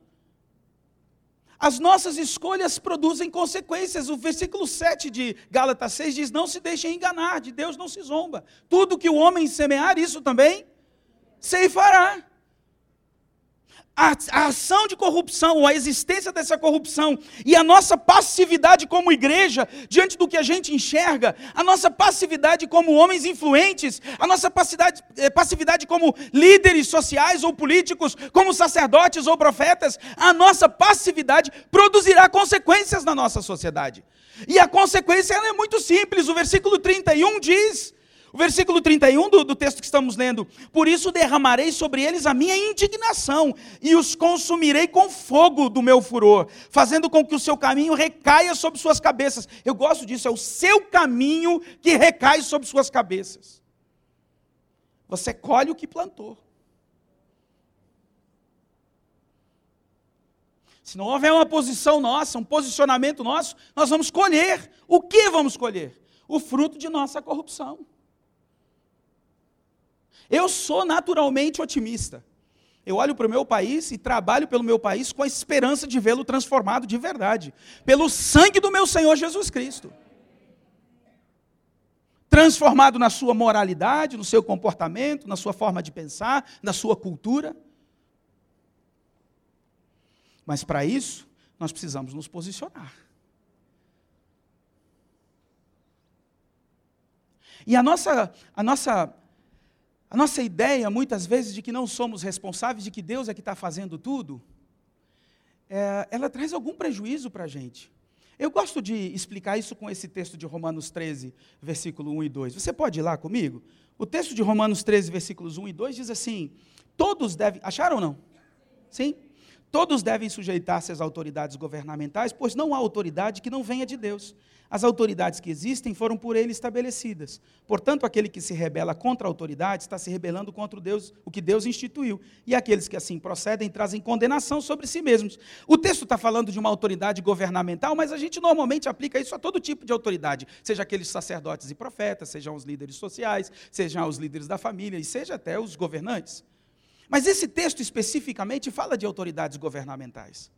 As nossas escolhas produzem consequências. O versículo 7 de Gálatas 6 diz: Não se deixem enganar, de Deus não se zomba. Tudo que o homem semear, isso também ceifará a, a, ação de corrupção, a existência dessa corrupção e a nossa passividade como igreja diante do que a gente enxerga, a nossa passividade como homens influentes, a nossa passividade, eh, passividade como líderes sociais ou políticos, como sacerdotes ou profetas, a nossa passividade produzirá consequências na nossa sociedade. E a consequência é muito simples, o versículo 31 diz o versículo 31 do, do texto que estamos lendo: Por isso derramarei sobre eles a minha indignação e os consumirei com fogo do meu furor, fazendo com que o seu caminho recaia sobre suas cabeças. Eu gosto disso, é o seu caminho que recai sobre suas cabeças. Você colhe o que plantou. Se não houver uma posição nossa, um posicionamento nosso, nós vamos colher. O que vamos colher? O fruto de nossa corrupção. Eu sou naturalmente otimista. Eu olho para o meu país e trabalho pelo meu país com a esperança de vê-lo transformado de verdade, pelo sangue do meu Senhor Jesus Cristo. Transformado na sua moralidade, no seu comportamento, na sua forma de pensar, na sua cultura. Mas para isso, nós precisamos nos posicionar. E a nossa, a nossa a nossa ideia, muitas vezes, de que não somos responsáveis, de que Deus é que está fazendo tudo, é, ela traz algum prejuízo para a gente. Eu gosto de explicar isso com esse texto de Romanos 13, versículo 1 e 2. Você pode ir lá comigo? O texto de Romanos 13, versículos 1 e 2 diz assim: Todos devem. Acharam ou não? Sim? Todos devem sujeitar-se às autoridades governamentais, pois não há autoridade que não venha de Deus. As autoridades que existem foram por ele estabelecidas. Portanto, aquele que se rebela contra a autoridade está se rebelando contra o, Deus, o que Deus instituiu. E aqueles que assim procedem trazem condenação sobre si mesmos. O texto está falando de uma autoridade governamental, mas a gente normalmente aplica isso a todo tipo de autoridade, seja aqueles sacerdotes e profetas, sejam os líderes sociais, sejam os líderes da família e seja até os governantes. Mas esse texto especificamente fala de autoridades governamentais.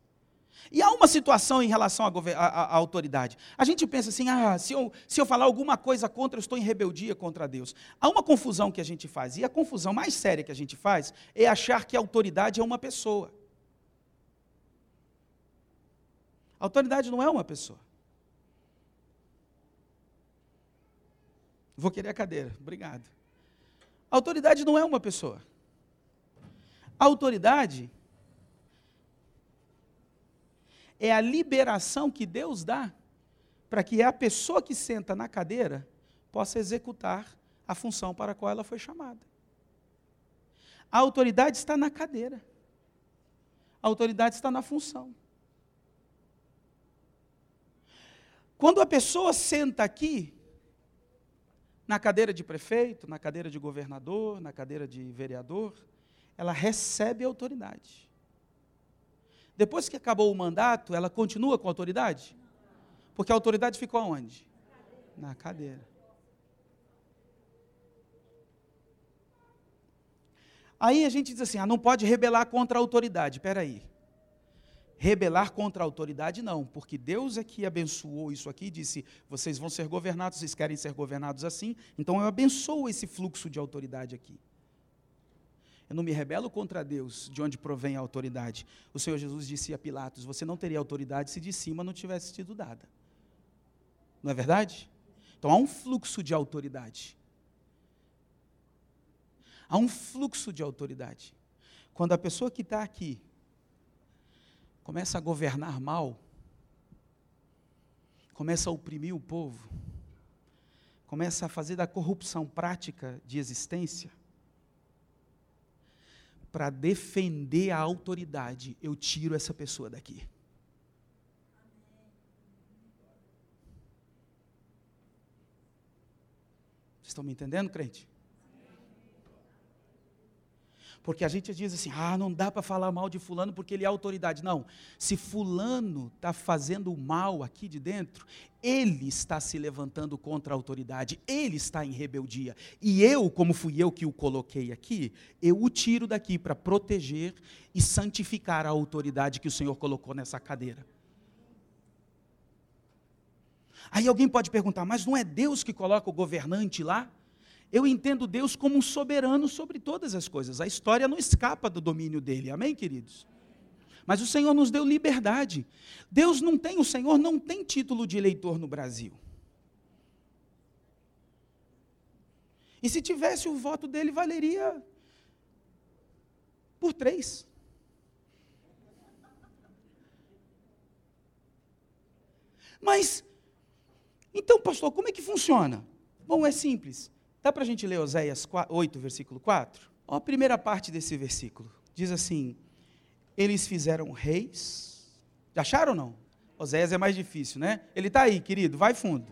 E há uma situação em relação à autoridade. A gente pensa assim: ah, se eu, se eu falar alguma coisa contra, eu estou em rebeldia contra Deus. Há uma confusão que a gente faz, e a confusão mais séria que a gente faz é achar que a autoridade é uma pessoa. A autoridade não é uma pessoa. Vou querer a cadeira, obrigado. A autoridade não é uma pessoa. Autoridade é a liberação que Deus dá para que a pessoa que senta na cadeira possa executar a função para a qual ela foi chamada. A autoridade está na cadeira. A autoridade está na função. Quando a pessoa senta aqui, na cadeira de prefeito, na cadeira de governador, na cadeira de vereador, ela recebe autoridade. Depois que acabou o mandato, ela continua com a autoridade? Porque a autoridade ficou aonde? Na cadeira. Aí a gente diz assim: ah, não pode rebelar contra a autoridade. Espera aí. Rebelar contra a autoridade, não, porque Deus é que abençoou isso aqui, disse: vocês vão ser governados, vocês querem ser governados assim, então eu abençoo esse fluxo de autoridade aqui. Eu não me rebelo contra Deus, de onde provém a autoridade. O Senhor Jesus disse a Pilatos: Você não teria autoridade se de cima não tivesse sido dada. Não é verdade? Então há um fluxo de autoridade. Há um fluxo de autoridade. Quando a pessoa que está aqui começa a governar mal, começa a oprimir o povo, começa a fazer da corrupção prática de existência, para defender a autoridade, eu tiro essa pessoa daqui. Vocês estão me entendendo, crente? Porque a gente diz assim: ah, não dá para falar mal de Fulano porque ele é autoridade. Não. Se Fulano está fazendo mal aqui de dentro, ele está se levantando contra a autoridade, ele está em rebeldia. E eu, como fui eu que o coloquei aqui, eu o tiro daqui para proteger e santificar a autoridade que o Senhor colocou nessa cadeira. Aí alguém pode perguntar, mas não é Deus que coloca o governante lá? Eu entendo Deus como um soberano sobre todas as coisas. A história não escapa do domínio dele. Amém, queridos? Mas o Senhor nos deu liberdade. Deus não tem, o Senhor não tem título de eleitor no Brasil. E se tivesse, o voto dele valeria por três. Mas, então, pastor, como é que funciona? Bom, é simples. Dá para a gente ler Oséias 8, versículo 4? Olha a primeira parte desse versículo. Diz assim: Eles fizeram reis. Já acharam ou não? Oséias é mais difícil, né? Ele está aí, querido, vai fundo.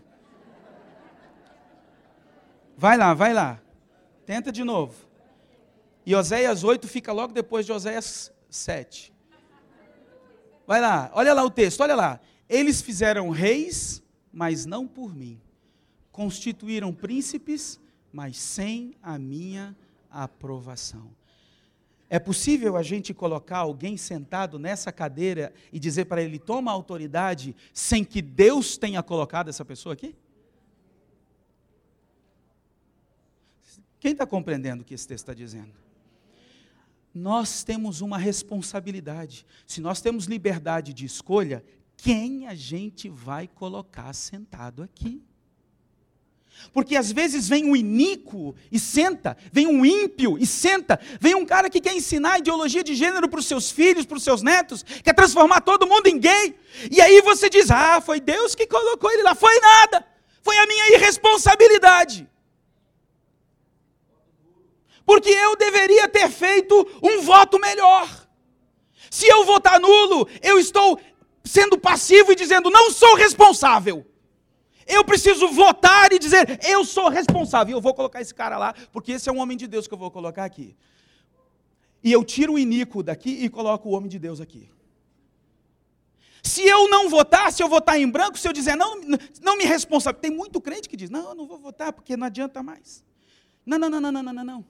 Vai lá, vai lá. Tenta de novo. E Oséias 8 fica logo depois de Oséias 7. Vai lá, olha lá o texto, olha lá. Eles fizeram reis, mas não por mim. Constituíram príncipes, mas sem a minha aprovação. É possível a gente colocar alguém sentado nessa cadeira e dizer para ele, toma autoridade, sem que Deus tenha colocado essa pessoa aqui? Quem está compreendendo o que esse texto está dizendo? Nós temos uma responsabilidade. Se nós temos liberdade de escolha, quem a gente vai colocar sentado aqui? Porque às vezes vem um iníquo e senta, vem um ímpio e senta, vem um cara que quer ensinar ideologia de gênero para os seus filhos, para os seus netos, quer transformar todo mundo em gay. E aí você diz: ah, foi Deus que colocou ele lá. Foi nada, foi a minha irresponsabilidade. Porque eu deveria ter feito um voto melhor. Se eu votar nulo, eu estou sendo passivo e dizendo: não sou responsável. Eu preciso votar e dizer, eu sou responsável. Eu vou colocar esse cara lá, porque esse é um homem de Deus que eu vou colocar aqui. E eu tiro o iníquo daqui e coloco o homem de Deus aqui. Se eu não votar, se eu votar em branco, se eu dizer, não, não me responsabilizo. Tem muito crente que diz, não, eu não vou votar porque não adianta mais. Não, não, não, não, não, não, não.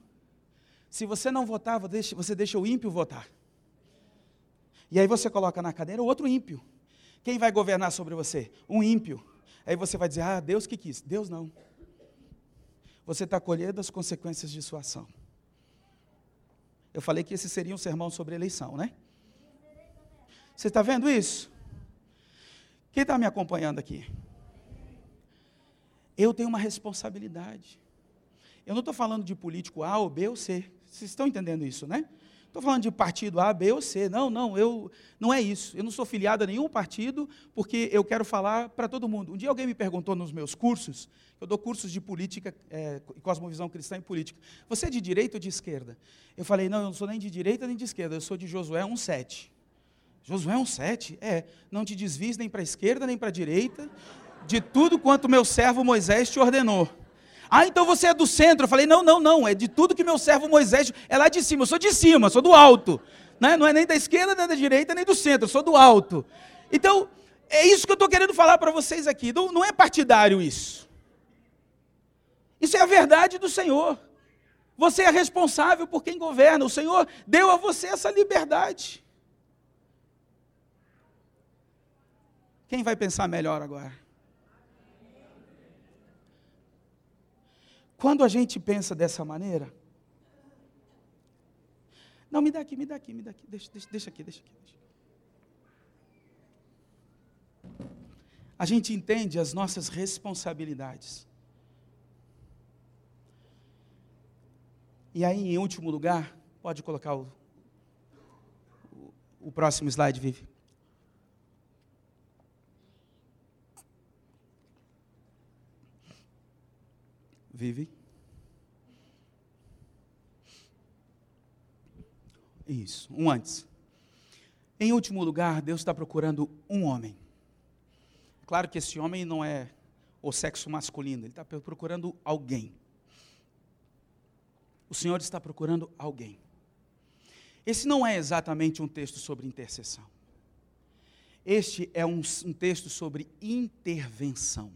Se você não votar, você deixa o ímpio votar. E aí você coloca na cadeira outro ímpio. Quem vai governar sobre você? Um ímpio. Aí você vai dizer, ah, Deus que quis. Deus não. Você está colhendo as consequências de sua ação. Eu falei que esse seria um sermão sobre eleição, né? Você está vendo isso? Quem está me acompanhando aqui? Eu tenho uma responsabilidade. Eu não estou falando de político A ou B ou C. Vocês estão entendendo isso, né? Estou falando de partido A, B ou C. Não, não, eu não é isso. Eu não sou filiado a nenhum partido porque eu quero falar para todo mundo. Um dia alguém me perguntou nos meus cursos, eu dou cursos de política, é, cosmovisão cristã e política. Você é de direita ou de esquerda? Eu falei, não, eu não sou nem de direita nem de esquerda, eu sou de Josué 1,7. Josué 1,7, é, não te desvies nem para a esquerda nem para a direita, de tudo quanto meu servo Moisés te ordenou. Ah, então você é do centro. Eu falei, não, não, não, é de tudo que meu servo Moisés, é lá de cima, eu sou de cima, sou do alto. Né? Não é nem da esquerda, nem da direita, nem do centro, eu sou do alto. Então, é isso que eu estou querendo falar para vocês aqui. Não, não é partidário isso. Isso é a verdade do Senhor. Você é responsável por quem governa. O Senhor deu a você essa liberdade. Quem vai pensar melhor agora? Quando a gente pensa dessa maneira, não, me dá aqui, me dá aqui, me dá aqui, deixa, deixa, deixa aqui, deixa aqui. Deixa. A gente entende as nossas responsabilidades. E aí, em último lugar, pode colocar o, o, o próximo slide, Vivi. Vive. Isso, um antes. Em último lugar, Deus está procurando um homem. Claro que esse homem não é o sexo masculino, ele está procurando alguém. O Senhor está procurando alguém. Esse não é exatamente um texto sobre intercessão. Este é um, um texto sobre intervenção.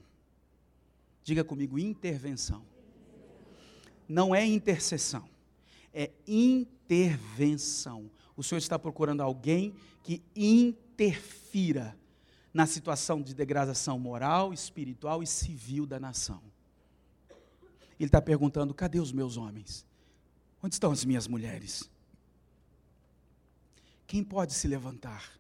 Diga comigo, intervenção não é intercessão, é intervenção. O Senhor está procurando alguém que interfira na situação de degradação moral, espiritual e civil da nação. Ele está perguntando: cadê os meus homens? Onde estão as minhas mulheres? Quem pode se levantar?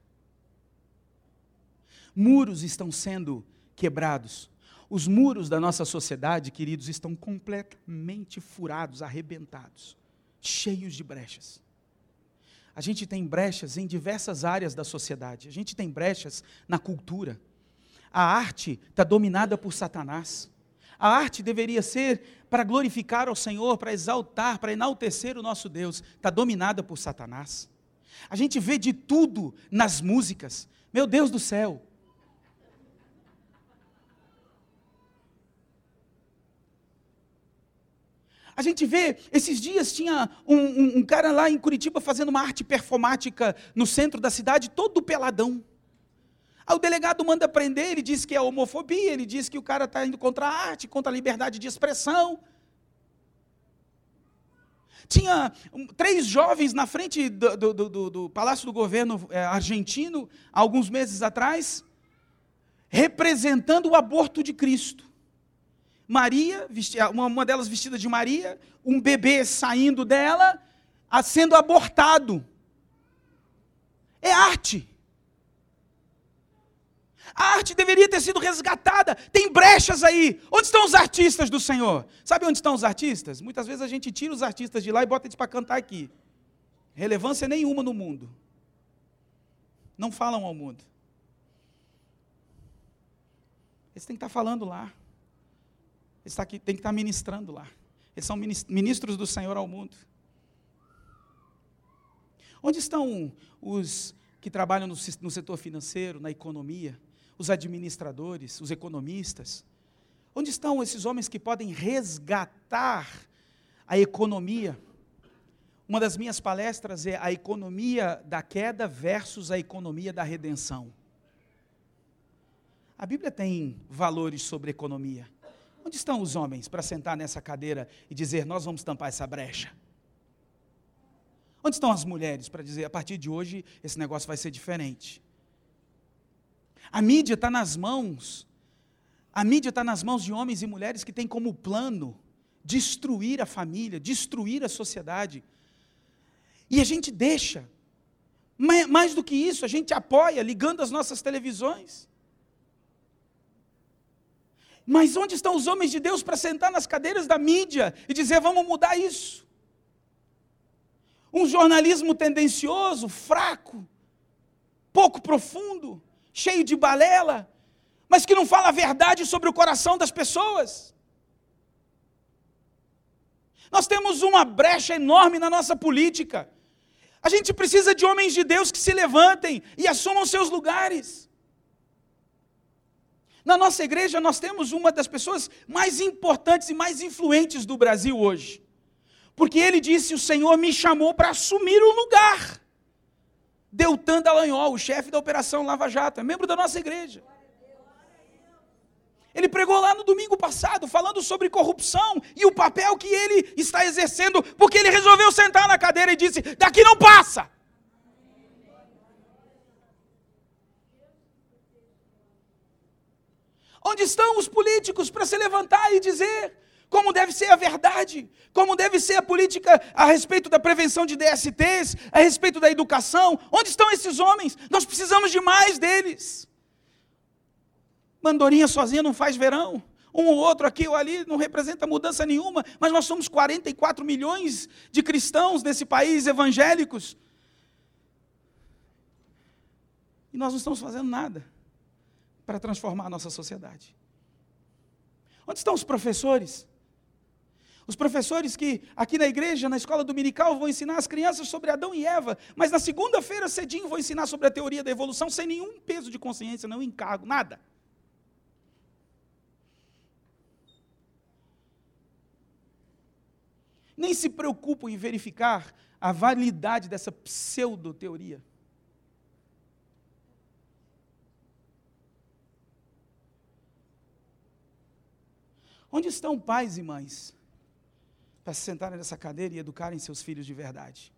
Muros estão sendo quebrados, os muros da nossa sociedade, queridos, estão completamente furados, arrebentados, cheios de brechas. A gente tem brechas em diversas áreas da sociedade. A gente tem brechas na cultura. A arte está dominada por Satanás. A arte deveria ser para glorificar ao Senhor, para exaltar, para enaltecer o nosso Deus. Está dominada por Satanás. A gente vê de tudo nas músicas. Meu Deus do céu, A gente vê, esses dias tinha um, um, um, cara lá em Curitiba fazendo uma arte performática no centro da cidade, todo peladão. Aí o delegado manda prender, ele diz que é homofobia, ele diz que o cara está indo contra a arte, contra a liberdade de expressão. Tinha três jovens na frente do, do, do, do Palácio do Governo é, argentino, alguns meses atrás, representando o aborto de Cristo. Maria, uma delas vestida de Maria, um bebê saindo dela, sendo abortado. É arte. A arte deveria ter sido resgatada. Tem brechas aí. Onde estão os artistas do Senhor? Sabe onde estão os artistas? Muitas vezes a gente tira os artistas de lá e bota eles para cantar aqui. Relevância nenhuma no mundo. Não falam ao mundo. Eles têm que estar falando lá está aqui, tem que estar ministrando lá. Eles são ministros do Senhor ao mundo. Onde estão os que trabalham no, no setor financeiro, na economia, os administradores, os economistas? Onde estão esses homens que podem resgatar a economia? Uma das minhas palestras é a economia da queda versus a economia da redenção. A Bíblia tem valores sobre economia. Onde estão os homens para sentar nessa cadeira e dizer: Nós vamos tampar essa brecha? Onde estão as mulheres para dizer: A partir de hoje, esse negócio vai ser diferente? A mídia está nas mãos, a mídia está nas mãos de homens e mulheres que têm como plano destruir a família, destruir a sociedade. E a gente deixa. Mais do que isso, a gente apoia ligando as nossas televisões. Mas onde estão os homens de Deus para sentar nas cadeiras da mídia e dizer: vamos mudar isso? Um jornalismo tendencioso, fraco, pouco profundo, cheio de balela, mas que não fala a verdade sobre o coração das pessoas. Nós temos uma brecha enorme na nossa política. A gente precisa de homens de Deus que se levantem e assumam seus lugares. Na nossa igreja, nós temos uma das pessoas mais importantes e mais influentes do Brasil hoje. Porque ele disse: O Senhor me chamou para assumir o lugar. Deltan Dallagnol, o chefe da Operação Lava Jato, é membro da nossa igreja. Ele pregou lá no domingo passado, falando sobre corrupção e o papel que ele está exercendo, porque ele resolveu sentar na cadeira e disse: daqui não passa. Onde estão os políticos para se levantar e dizer como deve ser a verdade, como deve ser a política a respeito da prevenção de DSTs, a respeito da educação? Onde estão esses homens? Nós precisamos de mais deles. Mandorinha sozinha não faz verão. Um ou outro aqui ou ali não representa mudança nenhuma, mas nós somos 44 milhões de cristãos nesse país evangélicos. E nós não estamos fazendo nada para transformar a nossa sociedade. Onde estão os professores? Os professores que aqui na igreja, na escola dominical, vão ensinar as crianças sobre Adão e Eva, mas na segunda-feira cedinho vão ensinar sobre a teoria da evolução sem nenhum peso de consciência, nenhum encargo, nada. nem se preocupam em verificar a validade dessa pseudo-teoria. Onde estão pais e mães para se sentarem nessa cadeira e educarem seus filhos de verdade?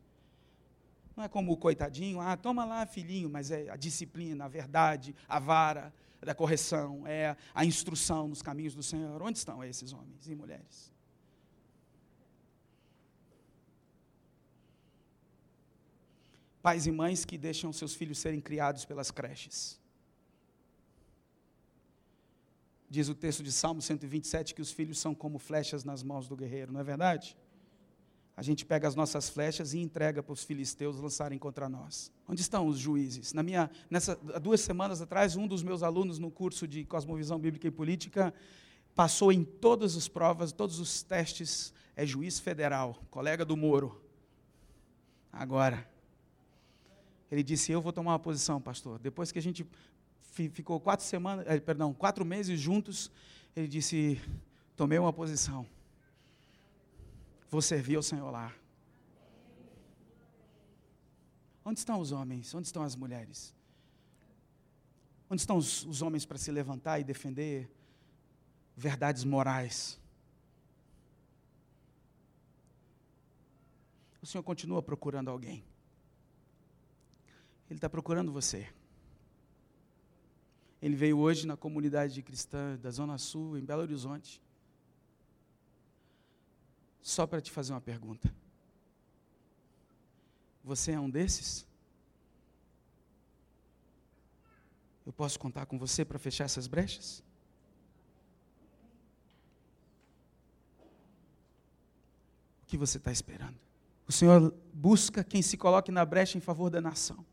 Não é como o coitadinho, ah, toma lá, filhinho, mas é a disciplina, a verdade, a vara da correção, é a instrução nos caminhos do Senhor. Onde estão esses homens e mulheres? pais e mães que deixam seus filhos serem criados pelas creches. Diz o texto de Salmo 127 que os filhos são como flechas nas mãos do guerreiro, não é verdade? A gente pega as nossas flechas e entrega para os filisteus lançarem contra nós. Onde estão os juízes? Na minha, nessa, duas semanas atrás, um dos meus alunos no curso de Cosmovisão Bíblica e Política passou em todas as provas, todos os testes, é juiz federal, colega do Moro. Agora, ele disse: Eu vou tomar uma posição, pastor. Depois que a gente ficou quatro semanas, eh, perdão, quatro meses juntos, ele disse: Tomei uma posição. Vou servir ao Senhor lá. Onde estão os homens? Onde estão as mulheres? Onde estão os, os homens para se levantar e defender verdades morais? O Senhor continua procurando alguém. Ele está procurando você. Ele veio hoje na comunidade cristã da Zona Sul, em Belo Horizonte, só para te fazer uma pergunta. Você é um desses? Eu posso contar com você para fechar essas brechas? O que você está esperando? O Senhor busca quem se coloque na brecha em favor da nação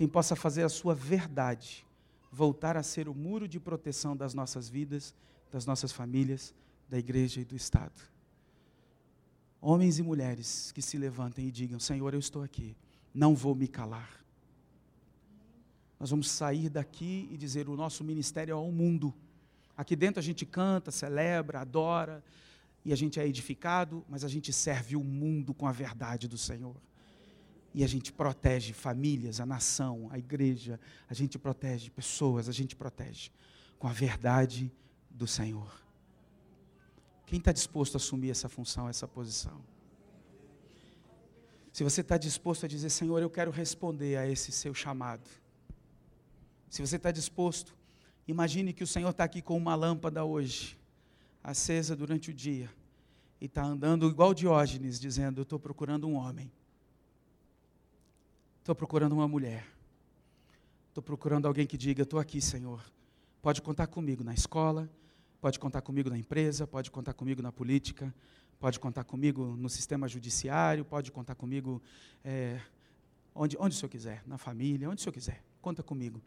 quem possa fazer a sua verdade voltar a ser o muro de proteção das nossas vidas, das nossas famílias, da igreja e do Estado. Homens e mulheres que se levantem e digam: Senhor, eu estou aqui, não vou me calar. Nós vamos sair daqui e dizer: o nosso ministério é ao mundo. Aqui dentro a gente canta, celebra, adora, e a gente é edificado, mas a gente serve o mundo com a verdade do Senhor. E a gente protege famílias, a nação, a igreja, a gente protege pessoas, a gente protege com a verdade do Senhor. Quem está disposto a assumir essa função, essa posição? Se você está disposto a dizer, Senhor, eu quero responder a esse seu chamado. Se você está disposto, imagine que o Senhor está aqui com uma lâmpada hoje, acesa durante o dia, e está andando igual Diógenes, dizendo: Eu estou procurando um homem Estou procurando uma mulher. Estou procurando alguém que diga: Estou aqui, Senhor. Pode contar comigo na escola, pode contar comigo na empresa, pode contar comigo na política, pode contar comigo no sistema judiciário, pode contar comigo é, onde, onde o Senhor quiser, na família, onde o Senhor quiser. Conta comigo.